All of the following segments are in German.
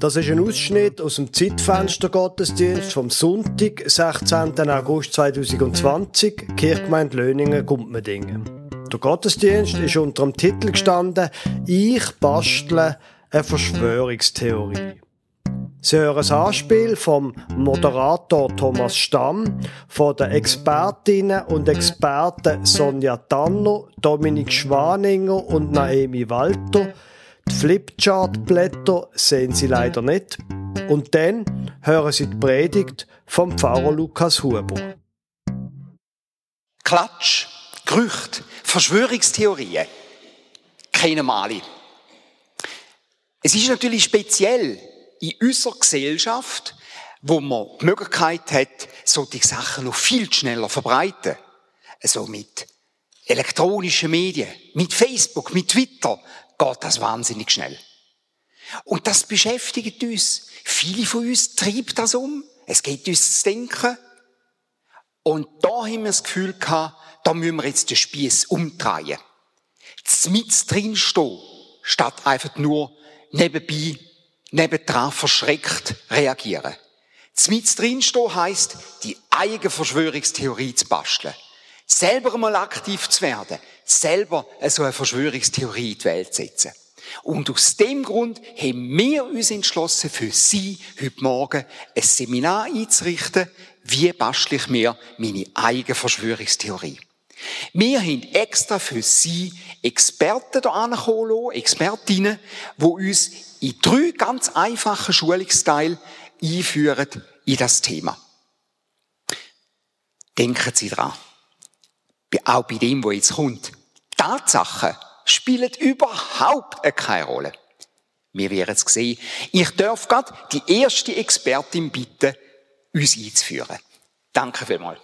Das ist ein Ausschnitt aus dem Zeitfenster Gottesdienst vom Sonntag, 16. August 2020, Kirchgemeinde Löningen, Gumpmendingen. Der Gottesdienst ist unter dem Titel gestanden Ich bastle eine Verschwörungstheorie. Sie hören ein Anspiel vom Moderator Thomas Stamm, von den Expertinnen und Experten Sonja Tanner, Dominik Schwaninger und Naomi Walter. Die Flipchart-Blätter sehen Sie leider nicht. Und dann hören Sie die Predigt vom Pfarrer Lukas Huber. Klatsch, Gerüchte, Verschwörungstheorien wir alle. Es ist natürlich speziell in unserer Gesellschaft, wo man die Möglichkeit hat, solche Sachen noch viel schneller verbreiten. Also mit elektronischen Medien, mit Facebook, mit Twitter geht das wahnsinnig schnell. Und das beschäftigt uns. Viele von uns treibt das um. Es geht uns zu denken. Und da haben wir das Gefühl gehabt, da müssen wir jetzt den Spieß umdrehen. Mit drin stehen, statt einfach nur nebenbei nebendran verschreckt reagieren. Mit drinstehen heisst, die eigene Verschwörungstheorie zu basteln. Selber mal aktiv zu werden. Selber so eine Verschwörungstheorie in die Welt zu setzen. Und aus dem Grund haben wir uns entschlossen, für Sie heute Morgen ein Seminar einzurichten, wie bastle ich mir meine eigene Verschwörungstheorie. Wir haben extra für Sie Experten da angekommen, Expertinnen, die uns in drei ganz einfachen Schulungsteile einführen in das Thema. Denken Sie dran. Auch bei dem, was jetzt kommt. Tatsachen spielen überhaupt keine Rolle. Wir werden es sehen. Ich darf gerade die erste Expertin bitten, uns einzuführen. Danke vielmals.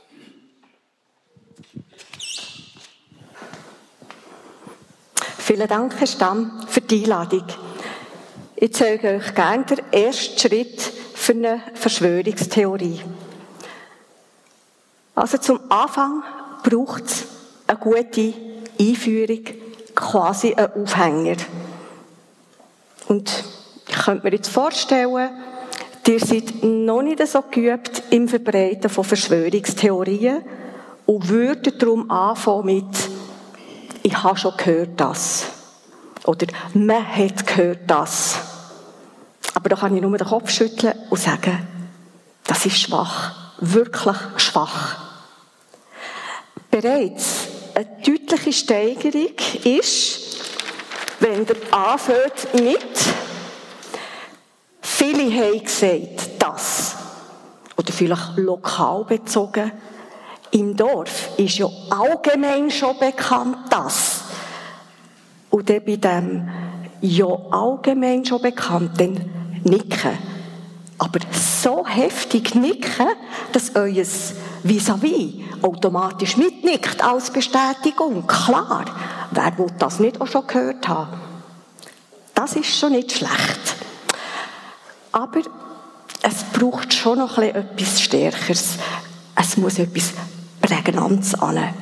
Vielen Dank, Herr Stamm, für die Einladung. Ich zeige euch gerne den ersten Schritt für eine Verschwörungstheorie. Also zum Anfang braucht es eine gute Einführung, quasi einen Aufhänger. Und ich könnte mir jetzt vorstellen, ihr seid noch nicht so geübt im Verbreiten von Verschwörungstheorien und würdet darum anfangen mit ich habe schon gehört das. Oder man hat gehört das. Aber da kann ich nur den Kopf schütteln und sagen, das ist schwach. Wirklich schwach. Bereits eine deutliche Steigerung ist, wenn der anfängt mit, viele haben gesagt, das. Oder vielleicht lokal bezogen, im Dorf ist ja allgemein schon bekannt, das. Und dann bei dem ja allgemein schon bekannt, dann nicken. Aber so heftig nicken, dass euer vis-à-vis automatisch mitnickt als Bestätigung. Klar, wer will das nicht auch schon gehört haben? Das ist schon nicht schlecht. Aber es braucht schon noch etwas Stärkeres. Es muss etwas Prägnanz an.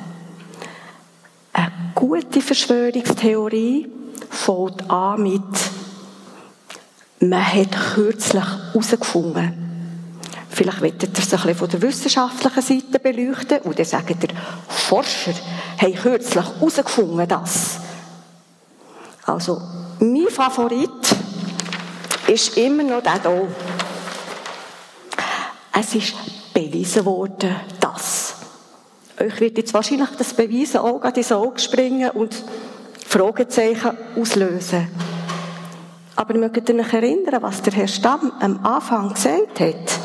Eine gute Verschwörungstheorie fängt an mit man hat kürzlich herausgefunden. Vielleicht wird ihr es ein bisschen von der wissenschaftlichen Seite beleuchten und dann sagen der Forscher haben kürzlich herausgefunden, das. Also, mein Favorit ist immer noch der hier. Es ist bewiesen worden, dass. Euch wird jetzt wahrscheinlich das Beweisen auch gerade ins Auge springen und Fragezeichen auslösen. Aber ihr mögt euch erinnern, was der Herr Stamm am Anfang gesagt hat.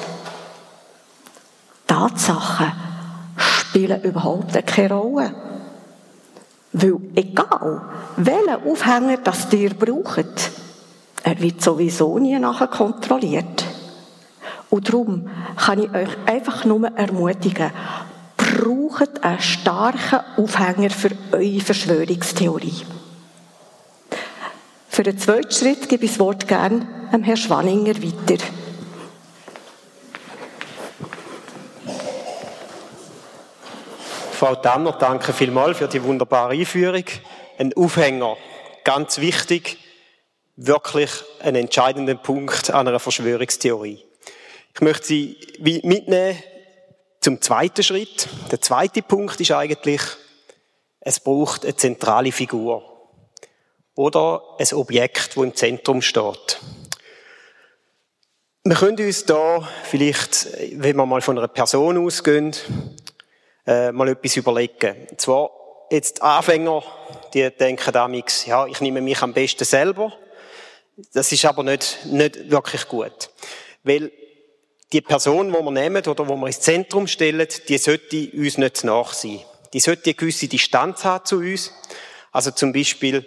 Tatsachen spielen überhaupt keine Rolle. Weil egal, welchen Aufhänger das ihr braucht, er wird sowieso nie nachher kontrolliert. Und darum kann ich euch einfach nur ermutigen, braucht einen starken Aufhänger für eure Verschwörungstheorie. Für den zweiten Schritt gebe ich das Wort gerne Herrn Schwanninger weiter. Frau Tanner, danke vielmals für die wunderbare Einführung. Ein Aufhänger, ganz wichtig. wirklich einen entscheidenden Punkt an einer Verschwörungstheorie. Ich möchte Sie mitnehmen zum zweiten Schritt. Der zweite Punkt ist eigentlich, es braucht eine zentrale Figur. Oder ein Objekt, wo im Zentrum steht. Wir können uns da vielleicht, wenn wir mal von einer Person ausgehen, äh, mal etwas überlegen. Und zwar, jetzt Anfänger, die denken damals, ja, ich nehme mich am besten selber. Das ist aber nicht, nicht wirklich gut. Weil die Person, die wir nehmen oder wo wir ins Zentrum stellen, die sollte uns nicht nach sein. Die sollte eine gewisse Distanz haben zu uns. Also zum Beispiel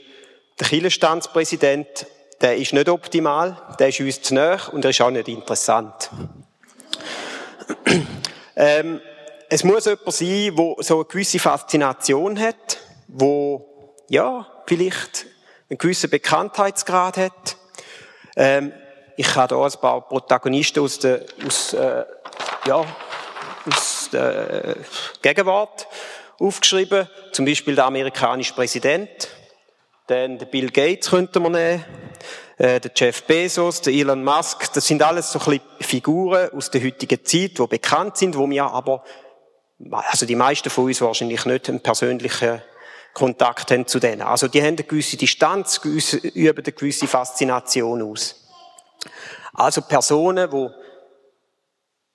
der Kirchenstandspräsident, der ist nicht optimal, der ist uns zu nah und er ist auch nicht interessant. ähm, es muss jemand sein, der so eine gewisse Faszination hat, wo ja, vielleicht einen gewissen Bekanntheitsgrad hat. Ähm, ich habe hier ein paar Protagonisten aus der, aus, äh, ja, aus der Gegenwart aufgeschrieben. Zum Beispiel der amerikanische Präsident. Dann der Bill Gates könnte man nehmen. Äh, der Jeff Bezos, der Elon Musk. Das sind alles so ein bisschen Figuren aus der heutigen Zeit, die bekannt sind, wo wir aber, also die meisten von uns wahrscheinlich nicht einen persönlichen Kontakt haben zu denen. Also die haben eine gewisse Distanz, üben eine gewisse Faszination aus. Also Personen, die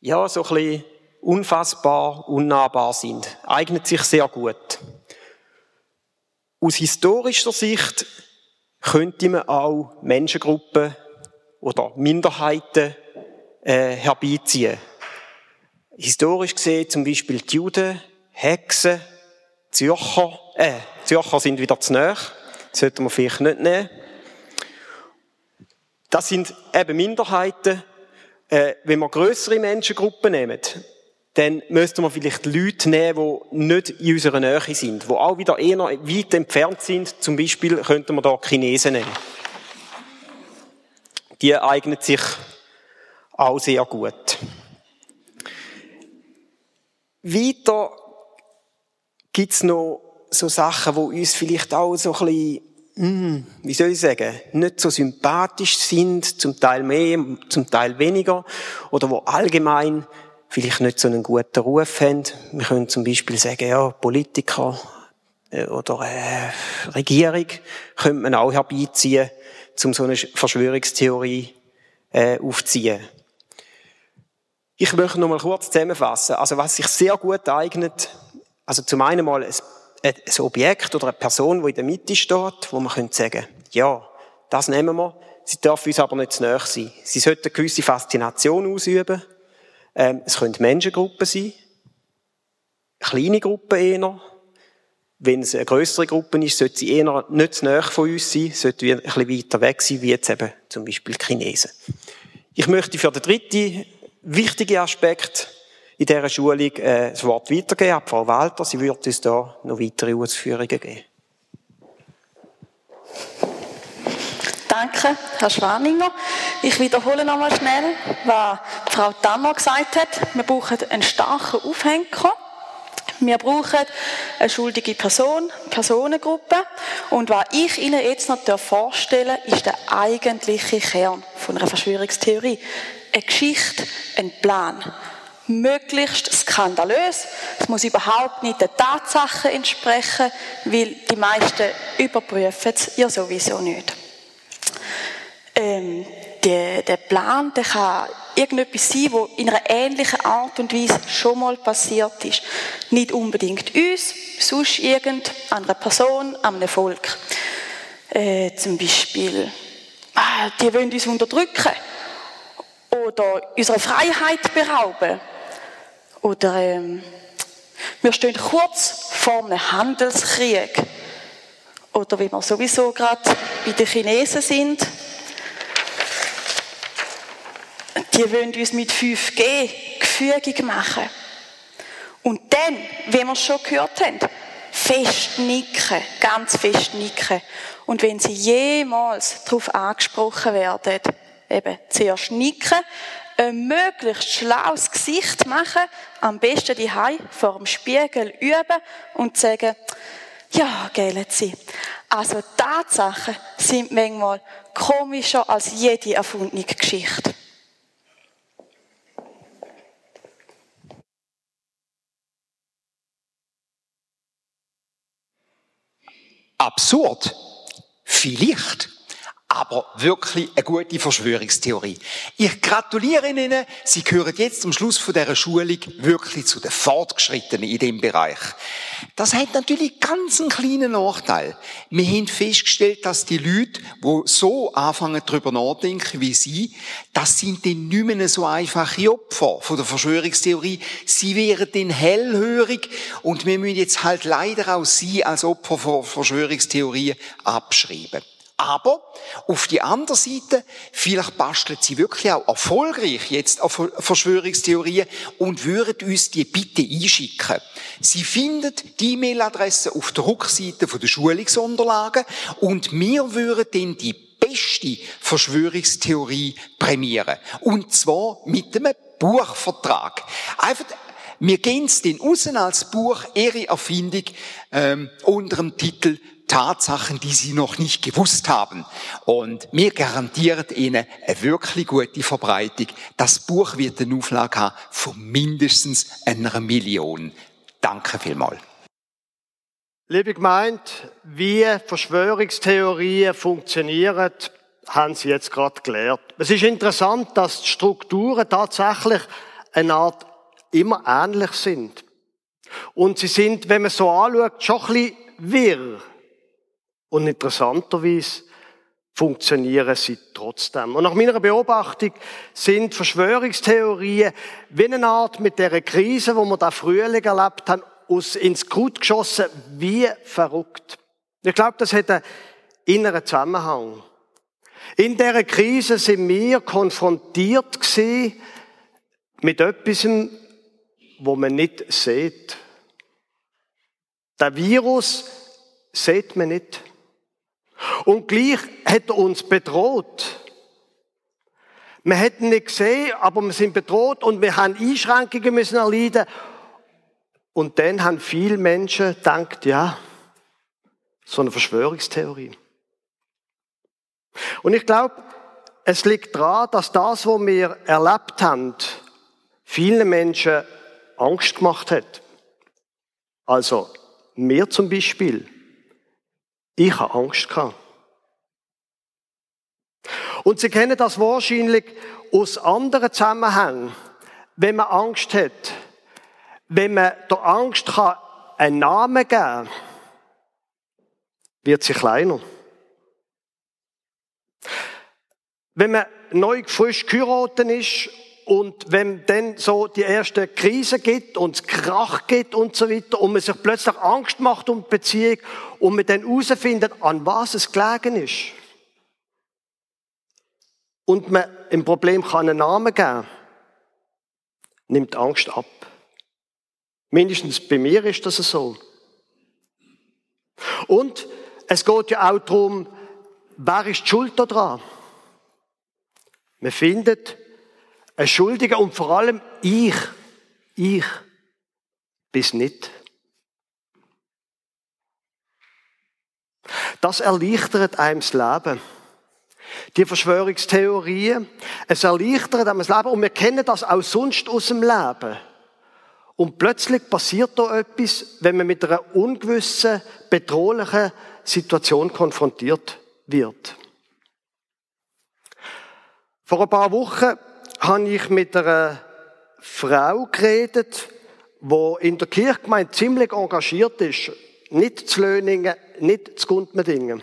ja so ein bisschen unfassbar, unnahbar sind, eignet sich sehr gut. Aus historischer Sicht könnte man auch Menschengruppen oder Minderheiten äh, herbeiziehen. Historisch gesehen zum Beispiel die Juden, Hexen, Zürcher, äh, Zürcher sind wieder zu nahe, sollten wir vielleicht nicht nehmen. Das sind eben Minderheiten. Äh, wenn wir größere Menschengruppen nehmen, dann müssten wir vielleicht Leute nehmen, die nicht in unserer Nähe sind, die auch wieder eher weit entfernt sind. Zum Beispiel könnten wir da Chinesen nehmen. Die eignen sich auch sehr gut. Weiter gibt's noch so Sachen, die uns vielleicht auch so ein bisschen hm, wie soll ich sagen, nicht so sympathisch sind, zum Teil mehr, zum Teil weniger, oder wo allgemein vielleicht nicht so einen guten Ruf haben. Wir können zum Beispiel sagen, ja, Politiker äh, oder äh, Regierung könnte man auch herbeiziehen, um so eine Verschwörungstheorie äh, aufzuziehen. Ich möchte noch mal kurz zusammenfassen. Also was sich sehr gut eignet, also zum einen mal ein Objekt oder eine Person, die in der Mitte steht, wo man könnte sagen, ja, das nehmen wir. Sie dürfen uns aber nicht zu nahe sein. Sie sollten eine gewisse Faszination ausüben. Ähm, es können Menschengruppen sein. Kleine Gruppen eher. Wenn es eine größere Gruppe ist, sollte sie eher nicht zu nahe von uns sein, sollte ein bisschen weiter weg sein, wie jetzt eben zum Beispiel Chinesen. Ich möchte für den dritten wichtigen Aspekt in dieser Schulung äh, das Wort weitergeben an Frau Walter. Sie wird uns da noch weitere Ausführungen geben. Danke, Herr Schwaninger. Ich wiederhole nochmal schnell, was Frau Tanner gesagt hat. Wir brauchen einen starken Aufhänger. Wir brauchen eine schuldige Person, Personengruppe. Und was ich Ihnen jetzt noch vorstellen darf, ist der eigentliche Kern von einer Verschwörungstheorie. Eine Geschichte, ein Plan möglichst skandalös. Es muss überhaupt nicht den Tatsachen entsprechen, weil die meisten überprüfen es ja sowieso nicht. Ähm, der, der Plan, der kann irgendetwas sein, wo in einer ähnlichen Art und Weise schon mal passiert ist. Nicht unbedingt uns, sonst irgendeiner Person, einem Volk. Äh, zum Beispiel, ah, die wollen uns unterdrücken oder unsere Freiheit berauben oder ähm, wir stehen kurz vor einem Handelskrieg. Oder wie wir sowieso gerade bei den Chinesen sind. Die wollen uns mit 5G gefügig machen. Und dann, wie wir es schon gehört haben, fest nicken, ganz fest nicken. Und wenn sie jemals darauf angesprochen werden, eben zuerst nicken, ein möglichst schlaues Gesicht machen, am besten die vor dem Spiegel üben und sagen, ja, gell, Sie. Also Tatsachen sind manchmal komischer als jede erfundene Geschichte. Absurd? Vielleicht aber wirklich eine gute Verschwörungstheorie. Ich gratuliere Ihnen, Sie gehören jetzt zum Schluss von dieser Schulung wirklich zu den Fortgeschrittenen in dem Bereich. Das hat natürlich ganz einen kleinen Nachteil. Wir haben festgestellt, dass die Leute, die so anfangen darüber nachdenken wie Sie, das sind dann nicht mehr so einfache Opfer von der Verschwörungstheorie. Sie wären dann hellhörig und wir müssen jetzt halt leider auch Sie als Opfer von Verschwörungstheorien abschreiben. Aber auf die andere Seite, vielleicht bastelt sie wirklich auch erfolgreich jetzt auf Verschwörungstheorien und würden uns die bitte einschicken. Sie findet die E-Mail-Adresse auf der Rückseite der Schulungsunterlagen und wir würden dann die beste Verschwörungstheorie prämieren. Und zwar mit einem Buchvertrag. Einfach wir gehen dann raus als Buch, ihre Erfindung, ähm, unter dem Titel Tatsachen, die Sie noch nicht gewusst haben. Und mir garantiert Ihnen eine wirklich gute Verbreitung. Das Buch wird eine Auflage haben von mindestens einer Million. Danke vielmals. Liebe Gemeinde, wie Verschwörungstheorien funktionieren, haben Sie jetzt gerade gelernt. Es ist interessant, dass die Strukturen tatsächlich eine Art immer ähnlich sind. Und sie sind, wenn man so anschaut, schon ein bisschen wirr. Und interessanterweise funktionieren sie trotzdem. Und nach meiner Beobachtung sind Verschwörungstheorien wie eine Art mit der Krise, wo wir da Frühling erlebt haben, aus ins Gut geschossen, wie verrückt. Ich glaube, das hat einen inneren Zusammenhang. In dieser Krise sind wir konfrontiert gewesen mit etwas, wo man nicht sieht. Der Virus sieht man nicht. Und gleich hat er uns bedroht. Wir hätten nicht gesehen, aber wir sind bedroht und wir haben Einschränkungen müssen erleiden. Und dann haben viele Menschen gedacht, ja, so eine Verschwörungstheorie. Und ich glaube, es liegt daran, dass das, was wir erlebt haben, vielen Menschen Angst gemacht hat. Also, mir zum Beispiel. Ich habe Angst gehabt. Und Sie kennen das wahrscheinlich aus anderen Zusammenhängen. Wenn man Angst hat, wenn man der Angst kann einen Namen geben kann, wird sie kleiner. Wenn man neu frisch geheiratet ist und wenn dann so die erste Krise gibt und es Krach gibt und so weiter und man sich plötzlich Angst macht um die Beziehung und man dann herausfindet, an was es gelegen ist. Und man im Problem kann einen Namen geben, nimmt Angst ab. Mindestens bei mir ist das so. Und es geht ja auch darum, wer ist die Schuld daran? Man findet, ein Schuldiger und vor allem ich, ich, bis nicht. Das erleichtert einem das Leben. Die Verschwörungstheorien, es erleichtert einem das Leben und wir kennen das auch sonst aus dem Leben. Und plötzlich passiert da etwas, wenn man mit einer ungewissen, bedrohlichen Situation konfrontiert wird. Vor ein paar Wochen habe ich mit einer Frau geredet, die in der Kirchgemeinde ziemlich engagiert ist. Nicht zu Löningen, nicht zu Gundmedingen.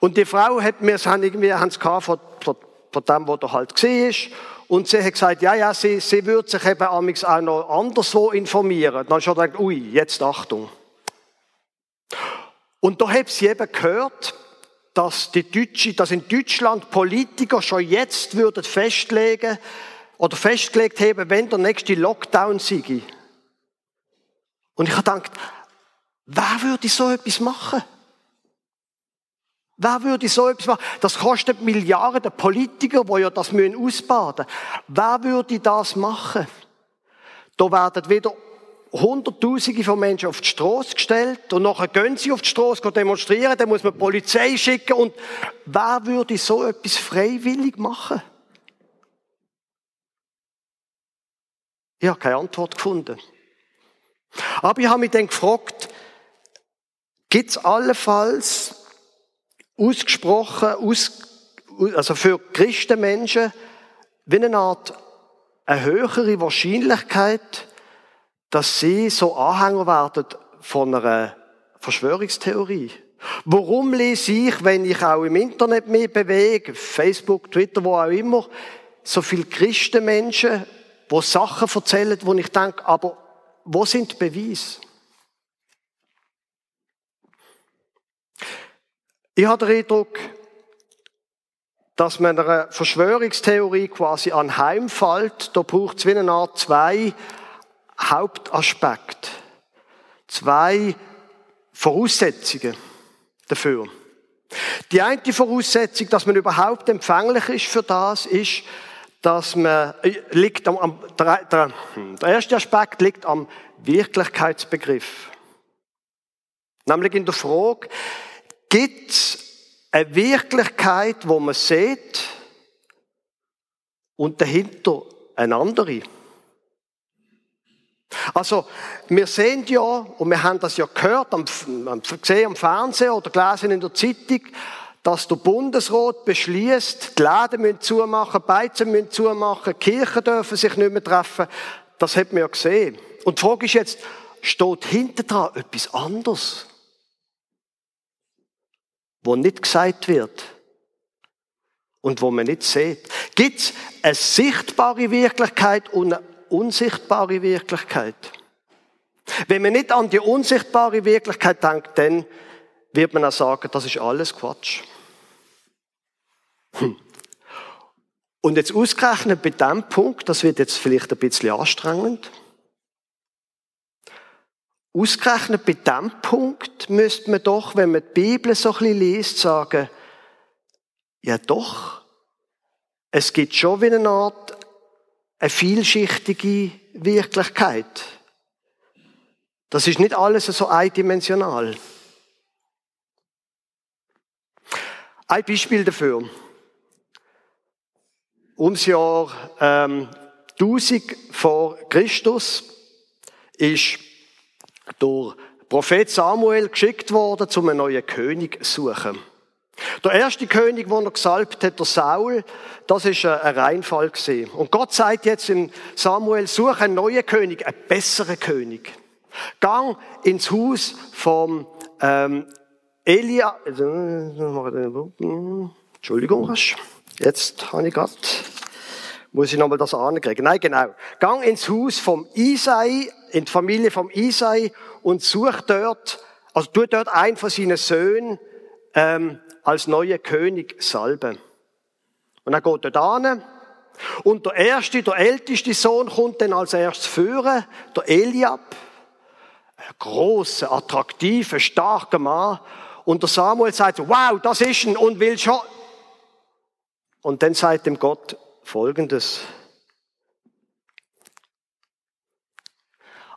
Und die Frau hat mir, es haben irgendwie, haben gehabt von, von, von dem, was er halt ist. Und sie hat gesagt, ja, ja, sie, sie würde sich eben auch noch anderswo informieren. Dann habe ich gedacht, ui, jetzt Achtung. Und da habe sie eben gehört, dass die Deutsche, dass in Deutschland Politiker schon jetzt würden festlegen oder festgelegt haben, wenn der nächste Lockdown sei. Und ich habe gedacht, wer würde so etwas machen? Wer würde so etwas machen? Das kostet Milliarden Politiker, die ja das müssen. Wer würde das machen? Da werden wieder Hunderttausende von Menschen auf die Straße gestellt und nachher gehen sie auf die Straße demonstrieren, dann muss man die Polizei schicken und wer würde so etwas freiwillig machen? Ich habe keine Antwort gefunden. Aber ich habe mich dann gefragt, gibt es allenfalls ausgesprochen, aus, also für Christenmenschen, wie eine Art eine höhere Wahrscheinlichkeit, dass sie so Anhänger werden von einer Verschwörungstheorie. Warum lese ich, wenn ich auch im Internet mich bewege, Facebook, Twitter, wo auch immer, so viele Christenmenschen, wo Sachen erzählen, wo ich denke, aber wo sind Beweise? Ich habe den Eindruck, dass man einer Verschwörungstheorie quasi anheimfällt. Da braucht es wie eine Art zwei Hauptaspekte. Zwei Voraussetzungen dafür. Die eine Voraussetzung, dass man überhaupt empfänglich ist für das, ist, dass man äh, liegt am, am der, der, der erste Aspekt liegt am Wirklichkeitsbegriff. Nämlich in der Frage, gibt es eine Wirklichkeit, wo man sieht und dahinter eine andere? Also, wir sehen ja, und wir haben das ja gehört, gesehen am Fernsehen oder gelesen in der Zeitung, dass der Bundesrat beschließt, die Läden müssen zumachen, Beizen müssen zumachen, Kirchen dürfen sich nicht mehr treffen. Das hat man ja gesehen. Und die Frage ist jetzt, steht hinter dran etwas anderes? Wo nicht gesagt wird und wo man nicht sieht. Gibt es eine sichtbare Wirklichkeit und eine unsichtbare Wirklichkeit? Wenn man nicht an die unsichtbare Wirklichkeit denkt, dann wird man auch sagen, das ist alles Quatsch. Hm. Und jetzt ausgerechnet bei dem Punkt, das wird jetzt vielleicht ein bisschen anstrengend, ausgerechnet bei dem Punkt müsste man doch, wenn man die Bibel so ein bisschen liest, sagen, ja doch, es gibt schon wie eine Art eine vielschichtige Wirklichkeit. Das ist nicht alles so eindimensional. Ein Beispiel dafür. Ums Jahr ähm, 1000 vor Christus ist der Prophet Samuel geschickt worden, um einen neuen König zu suchen. Der erste König, den er gesalbt hat, der Saul, das ist ein Reinfall gewesen. Und Gott sagt jetzt in Samuel, suche einen neuen König, einen besseren König. Gang ins Haus vom ähm, Elia, Entschuldigung, rasch. Jetzt habe ich gerade, muss ich nochmal das ankriegen. Nein, genau. Gang ins Haus vom Isai, in die Familie vom Isai und such dort, also tu dort einen von seinen Söhnen ähm, als neuer König salben. Und er geht dort an. Und der erste, der älteste Sohn kommt dann als erstes führen, der Eliab. Ein großer, attraktiver, starker Mann. Und der Samuel sagt, wow, das ist ein und will schon. Und dann sagt dem Gott Folgendes.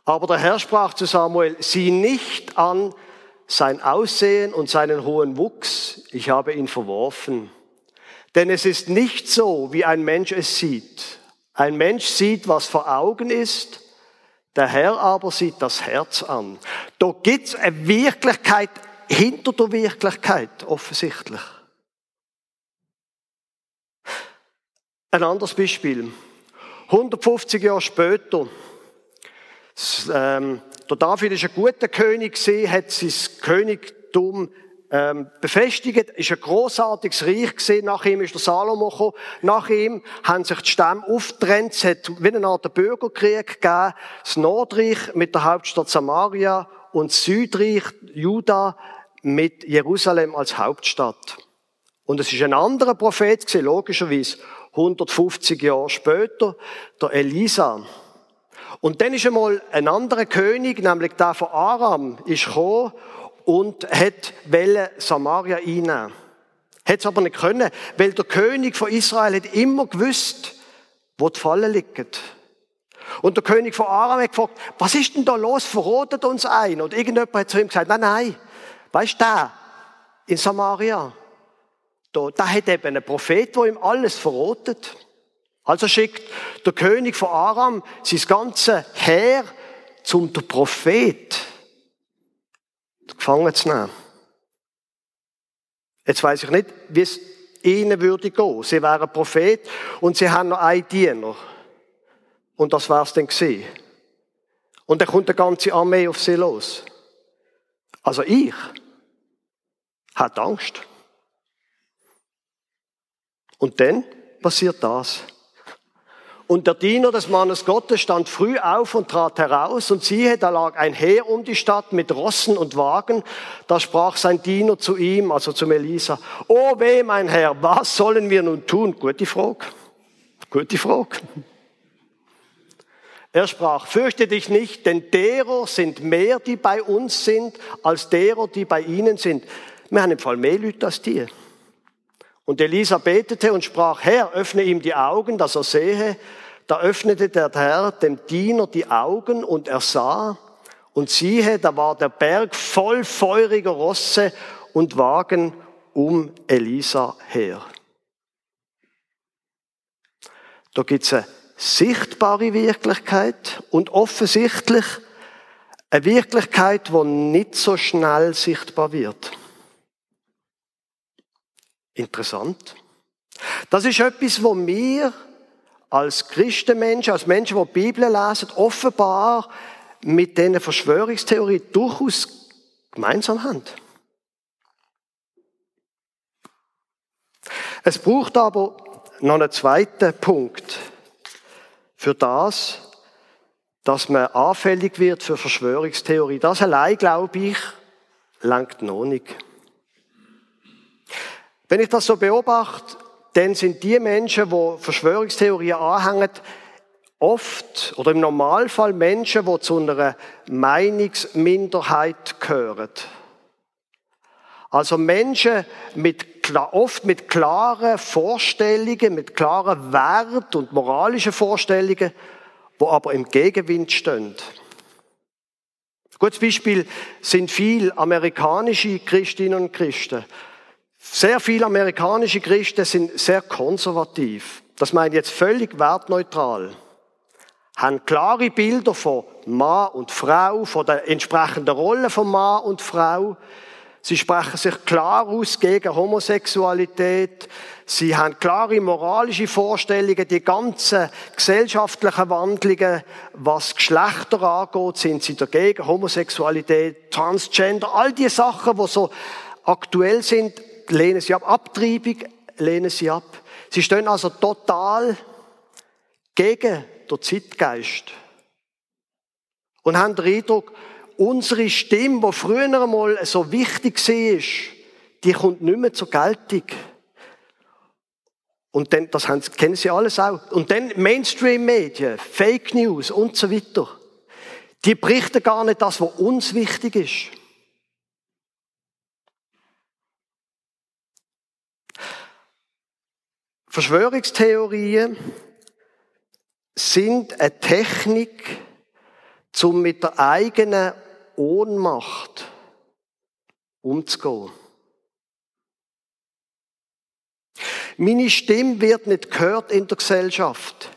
Aber der Herr sprach zu Samuel, sieh nicht an sein Aussehen und seinen hohen Wuchs, ich habe ihn verworfen. Denn es ist nicht so, wie ein Mensch es sieht. Ein Mensch sieht, was vor Augen ist, der Herr aber sieht das Herz an. Da gibt's eine Wirklichkeit hinter der Wirklichkeit, offensichtlich. Ein anderes Beispiel. 150 Jahre später, ähm, der David ist ein guter König gewesen, hat sein Königtum ähm, befestigt, ist ein großartiges Reich gesehen. Nach ihm ist der Salomo gekommen. Nach ihm haben sich die Stämme aufgetrennt. Es hat wie eine Art Bürgerkrieg gegeben. Das Nordreich mit der Hauptstadt Samaria und das Südreich Juda mit Jerusalem als Hauptstadt. Und es ist ein anderer Prophet gewesen, logischerweise 150 Jahre später, der Elisa. Und dann ist einmal ein anderer König, nämlich der von Aram, ist gekommen und hat Samaria einnehmen. Hat es aber nicht können, weil der König von Israel hat immer gewusst, wo die Fallen liegen. Und der König von Aram hat gefragt, was ist denn da los? Verrotet uns ein? Und irgendjemand hat zu ihm gesagt, nein, nein, weißt du, der in Samaria, da, der hat eben einen Prophet, der ihm alles verrotet. Also schickt der König von Aram sein ganze Heer zum der Prophet gefangen zu nehmen. Jetzt weiß ich nicht, wie es ihnen würde gehen. Sie wären Prophet und sie haben noch einen Diener. Und das war's dann gewesen. Und dann kommt eine ganze Armee auf sie los. Also ich hatte Angst. Und dann passiert das. Und der Diener des Mannes Gottes stand früh auf und trat heraus, und siehe, da lag ein Heer um die Stadt mit Rossen und Wagen. Da sprach sein Diener zu ihm, also zum Elisa, O weh, mein Herr, was sollen wir nun tun? Gute Frage. Gute Frage. Er sprach, fürchte dich nicht, denn derer sind mehr, die bei uns sind, als derer, die bei ihnen sind. Wir haben im Fall mehr Leute als die. Und Elisa betete und sprach, Herr, öffne ihm die Augen, dass er sehe. Da öffnete der Herr dem Diener die Augen und er sah. Und siehe, da war der Berg voll feuriger Rosse und Wagen um Elisa her. Da gibt's eine sichtbare Wirklichkeit und offensichtlich eine Wirklichkeit, die nicht so schnell sichtbar wird. Interessant. Das ist etwas, wo wir als Christenmenschen, als Menschen, die die Bibel lesen, offenbar mit diesen Verschwörungstheorien durchaus gemeinsam haben. Es braucht aber noch einen zweiten Punkt für das, dass man anfällig wird für Verschwörungstheorie. Das allein, glaube ich, langt noch nicht. Wenn ich das so beobachte, dann sind die Menschen, die Verschwörungstheorien anhängen, oft oder im Normalfall Menschen, die zu einer Meinungsminderheit gehören. Also Menschen mit, oft mit klaren Vorstellungen, mit klaren Wert und moralischen Vorstellungen, wo aber im Gegenwind stehen. Ein gutes Beispiel sind viele amerikanische Christinnen und Christen, sehr viele amerikanische Christen sind sehr konservativ. Das meine ich jetzt völlig wertneutral. Haben klare Bilder von Mann und Frau, von der entsprechenden Rolle von Mann und Frau. Sie sprechen sich klar aus gegen Homosexualität. Sie haben klare moralische Vorstellungen. Die ganzen gesellschaftlichen Wandlungen, was Geschlechter angeht, sind sie dagegen. Homosexualität, Transgender, all die Sachen, die so aktuell sind, lehnen sie ab. Abtreibung lehnen sie ab. Sie stehen also total gegen den Zeitgeist. Und haben den Eindruck, unsere Stimme, die früher einmal so wichtig war, die kommt nicht mehr zur Geltung. Und dann, das haben, kennen Sie alles auch. Und dann Mainstream-Medien, Fake News und so weiter. Die berichten gar nicht das, was uns wichtig ist. Verschwörungstheorien sind eine Technik, um mit der eigenen Ohnmacht umzugehen. Meine Stimme wird nicht gehört in der Gesellschaft.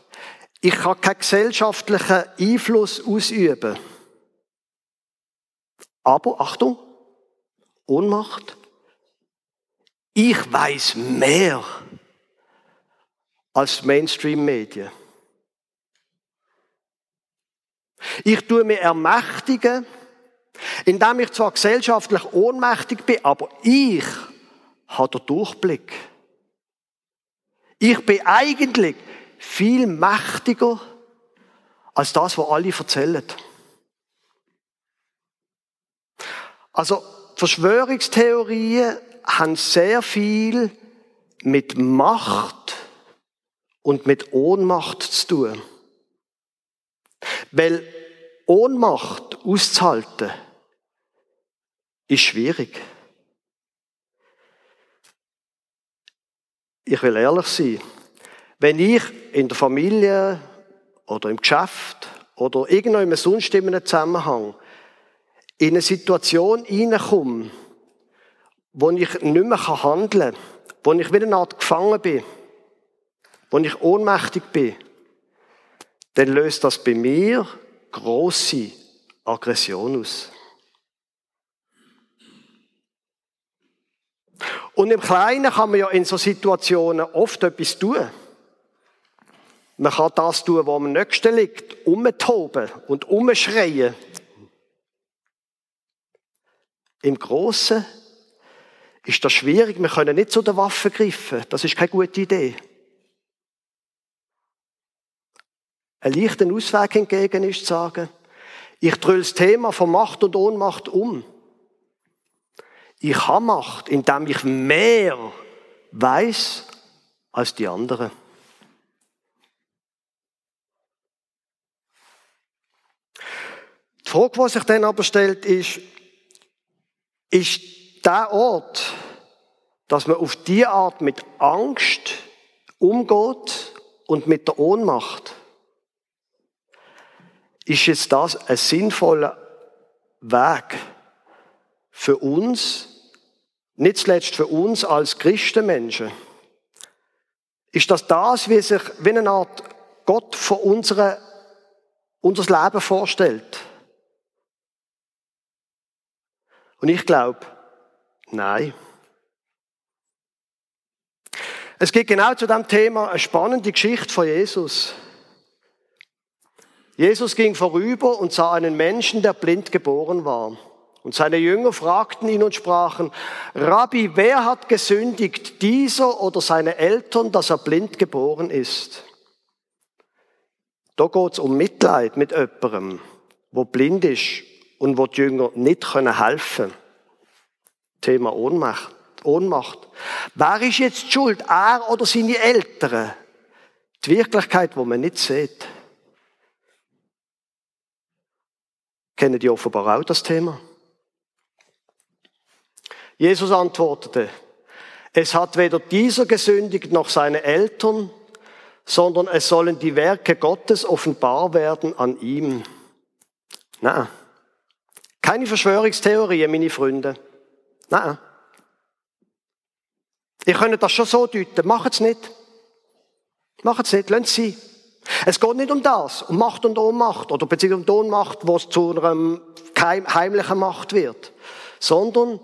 Ich kann keinen gesellschaftlichen Einfluss ausüben. Aber, Achtung, Ohnmacht. Ich weiß mehr als Mainstream-Medien. Ich tue mich ermächtigen, indem ich zwar gesellschaftlich ohnmächtig bin, aber ich habe den Durchblick. Ich bin eigentlich viel mächtiger als das, was alle erzählen. Also Verschwörungstheorien haben sehr viel mit Macht und mit Ohnmacht zu tun. Weil Ohnmacht auszuhalten, ist schwierig. Ich will ehrlich sein. Wenn ich in der Familie oder im Geschäft oder irgendwann sonst in einem Zusammenhang in eine Situation hineinkomme, wo ich nicht mehr handeln kann, wo ich wieder eine Art gefangen bin, wo ich ohnmächtig bin, dann löst das bei mir große Aggression aus. Und im Kleinen kann man ja in so Situationen oft etwas tun. Man kann das tun, was am nächsten liegt, umtoben und umschreien. Im Großen ist das schwierig. Wir können nicht zu der Waffe greifen. Das ist keine gute Idee. Ein leichter Ausweg hingegen ist zu sagen, ich drülle das Thema von Macht und Ohnmacht um. Ich habe Macht, indem ich mehr weiß als die anderen. Die Frage, die sich dann aber stellt, ist, ist der Ort, dass man auf die Art mit Angst umgeht und mit der Ohnmacht, ist jetzt das ein sinnvoller Weg für uns, nicht zuletzt für uns als Christenmenschen? Ist das das, wie sich wie eine Art Gott von unserer, unser Leben vorstellt? Und ich glaube, nein. Es geht genau zu dem Thema eine spannende Geschichte von Jesus. Jesus ging vorüber und sah einen Menschen, der blind geboren war. Und seine Jünger fragten ihn und sprachen, Rabbi, wer hat gesündigt, dieser oder seine Eltern, dass er blind geboren ist? Da geht es um Mitleid mit jemandem, wo blind ist und wo die Jünger nicht helfen können. Thema Ohnmacht. Ohnmacht. Wer ist jetzt schuld? Er oder seine Eltern? Die Wirklichkeit, wo man nicht sieht. Kennen die offenbar auch das Thema? Jesus antwortete, es hat weder dieser gesündigt noch seine Eltern, sondern es sollen die Werke Gottes offenbar werden an ihm. Nein. Keine Verschwörungstheorie, meine Freunde. Nein. Ihr könnt das schon so deuten. Macht es nicht. Macht es nicht. Lasst sein. Es geht nicht um das, um Macht und Ohnmacht oder beziehungsweise um Ohnmacht, wo es zu einer heimlichen Macht wird, sondern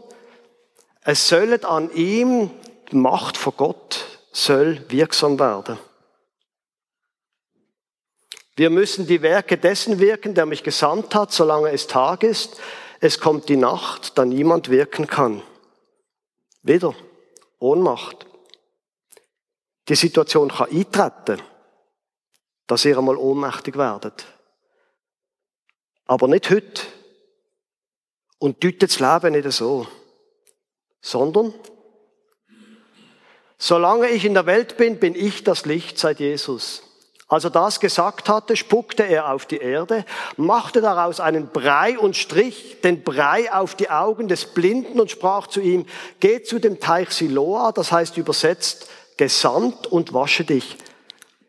es soll an ihm die Macht von Gott soll wirksam werden. Wir müssen die Werke dessen wirken, der mich gesandt hat, solange es Tag ist. Es kommt die Nacht, da niemand wirken kann. Wieder Ohnmacht. Die Situation kann eintreten dass ihr einmal ohnmächtig werdet. Aber nicht heute. Und deutet das Leben nicht so. Sondern, solange ich in der Welt bin, bin ich das Licht seit Jesus. Als er das gesagt hatte, spuckte er auf die Erde, machte daraus einen Brei und strich den Brei auf die Augen des Blinden und sprach zu ihm, geh zu dem Teich Siloa, das heißt übersetzt, gesandt und wasche dich.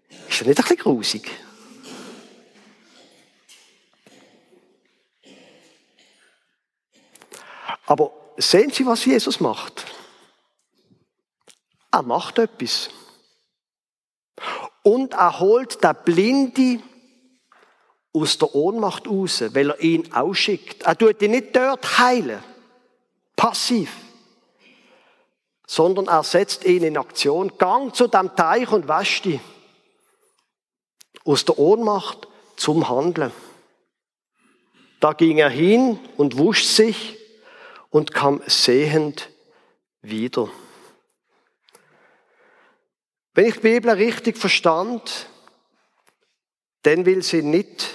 Ist das nicht ein bisschen grusig? Aber sehen Sie, was Jesus macht? Er macht etwas. Und er holt den Blinde aus der Ohnmacht raus, weil er ihn ausschickt. Er tut ihn nicht dort heilen, passiv, sondern er setzt ihn in Aktion. Gang zu dem Teich und wasch dich aus der Ohnmacht zum Handeln. Da ging er hin und wusch sich und kam sehend wieder. Wenn ich die Bibel richtig verstand, dann will sie nicht,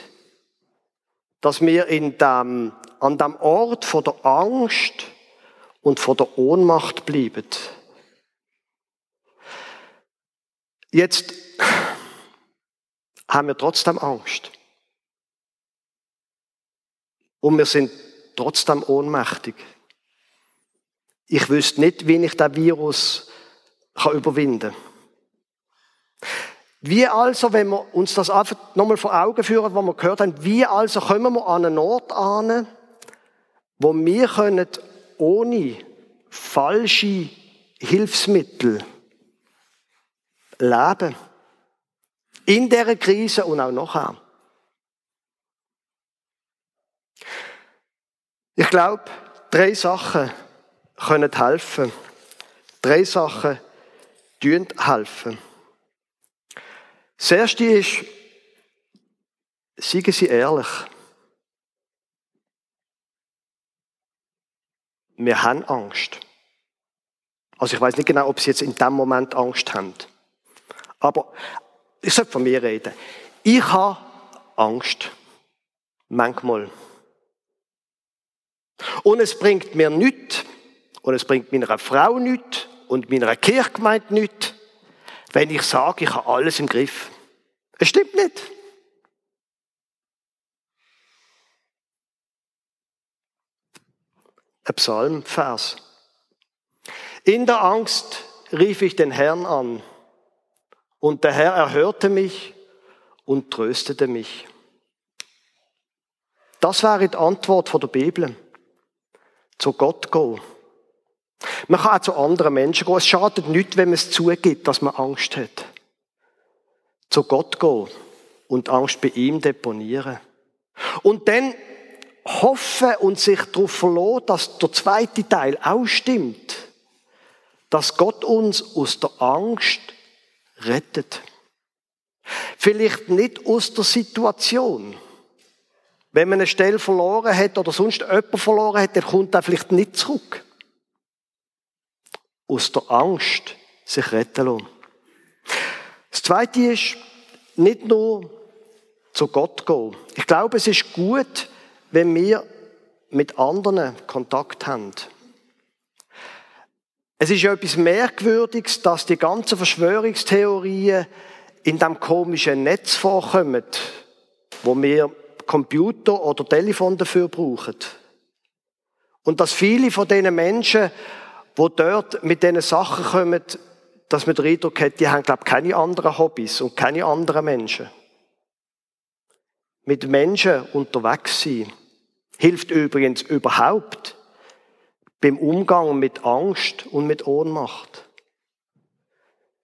dass wir in dem, an dem Ort von der Angst und von der Ohnmacht bleiben. Jetzt haben wir trotzdem Angst. Und wir sind trotzdem ohnmächtig. Ich wüsste nicht, wie ich das Virus kann überwinden kann. Wie also, wenn wir uns das einfach nochmal vor Augen führen, was wir gehört haben, wie also kommen wir an einen Ort an, wo wir können ohne falsche Hilfsmittel leben. In dieser Krise und auch nachher. Ich glaube, drei Sachen können helfen. Drei Sachen tun helfen. Das erste ist, seien Sie ehrlich. Wir haben Angst. Also ich weiß nicht genau, ob Sie jetzt in dem Moment Angst haben. Aber ich sollte von mir reden. Ich habe Angst. Manchmal. Und es bringt mir nichts, und es bringt meiner Frau nichts, und meiner Kirchgemeinde nichts, wenn ich sage, ich habe alles im Griff. Es stimmt nicht. Ein Psalmvers. In der Angst rief ich den Herrn an, und der Herr erhörte mich und tröstete mich. Das wäre die Antwort von der Bibel. Zu Gott gehen. Man kann auch zu anderen Menschen gehen. Es schadet nicht, wenn man es zugibt, dass man Angst hat. Zu Gott gehen und Angst bei ihm deponieren. Und dann hoffen und sich darauf verlassen, dass der zweite Teil auch stimmt. Dass Gott uns aus der Angst rettet. Vielleicht nicht aus der Situation. Wenn man eine Stelle verloren hat oder sonst jemanden verloren hat, der kommt dann vielleicht nicht zurück. Aus der Angst sich retten lassen. Das Zweite ist, nicht nur zu Gott gehen. Ich glaube, es ist gut, wenn wir mit anderen Kontakt haben. Es ist ja etwas Merkwürdiges, dass die ganzen Verschwörungstheorien in dem komischen Netz vorkommen, wo wir Computer oder Telefon dafür brauchen. Und dass viele von diesen Menschen, die dort mit diesen Sachen kommen, dass man den Eindruck hat, die haben, glaube ich, keine anderen Hobbys und keine anderen Menschen. Mit Menschen unterwegs sein hilft übrigens überhaupt beim Umgang mit Angst und mit Ohnmacht.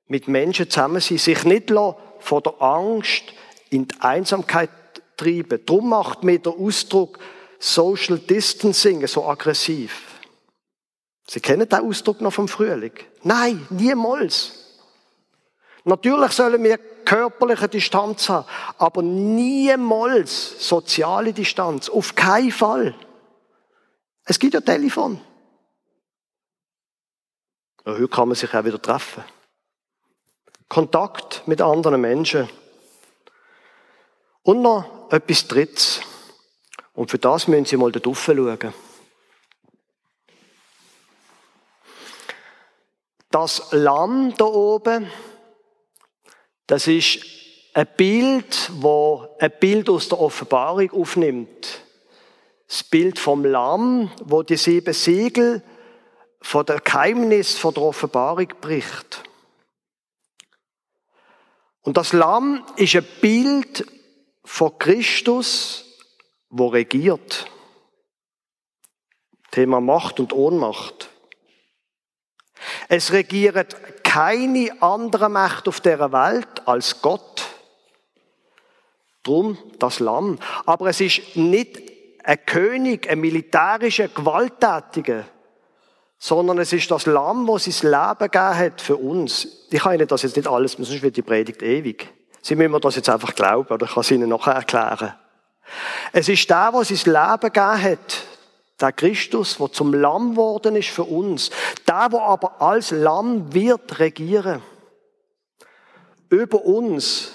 Mit Menschen zusammen sein, sich nicht von der Angst in die Einsamkeit treiben. Darum macht mir der Ausdruck Social Distancing so aggressiv. Sie kennen den Ausdruck noch vom Frühling? Nein, niemals. Natürlich sollen wir körperliche Distanz haben, aber niemals soziale Distanz. Auf keinen Fall. Es gibt ja Telefon. Ja, heute kann man sich auch wieder treffen. Kontakt mit anderen Menschen. Und noch etwas Drittes. Und für das müssen Sie mal da schauen. Das Lamm da oben, das ist ein Bild, wo ein Bild aus der Offenbarung aufnimmt. Das Bild vom Lamm, wo die sieben Siegel von der Geheimnis von der Offenbarung bricht. Und das Lamm ist ein Bild von Christus, wo regiert. Thema Macht und Ohnmacht. Es regiert keine andere Macht auf der Welt als Gott. Drum das Lamm. Aber es ist nicht ein König, ein militärischer, gewalttätiger, sondern es ist das Lamm, das sein Leben gegeben hat für uns. Ich kann Ihnen das jetzt nicht alles, sonst wird die Predigt ewig. Sie müssen mir das jetzt einfach glauben, oder ich kann es Ihnen nachher erklären. Es ist der, der sein Leben gegeben hat, der Christus, der zum Lamm worden ist für uns. Der, der aber als Lamm wird regieren. Über uns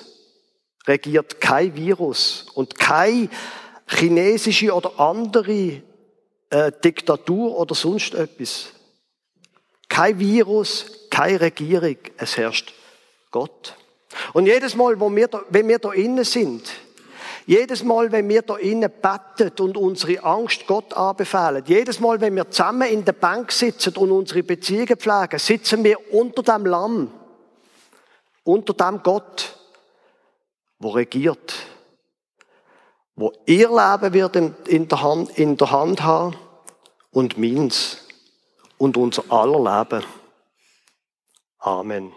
regiert kein Virus und keine chinesische oder andere äh, Diktatur oder sonst etwas. Kein Virus, keine Regierung, es herrscht Gott. Und jedes Mal, wo wir da, wenn wir da innen sind, jedes Mal, wenn wir da innen beten und unsere Angst Gott anbefehlen, jedes Mal, wenn wir zusammen in der Bank sitzen und unsere Beziehungen pflegen, sitzen wir unter dem Lamm, unter dem Gott, wo regiert, wo ihr Leben wird in der Hand, in der Hand haben und meins und unser aller Leben. Amen.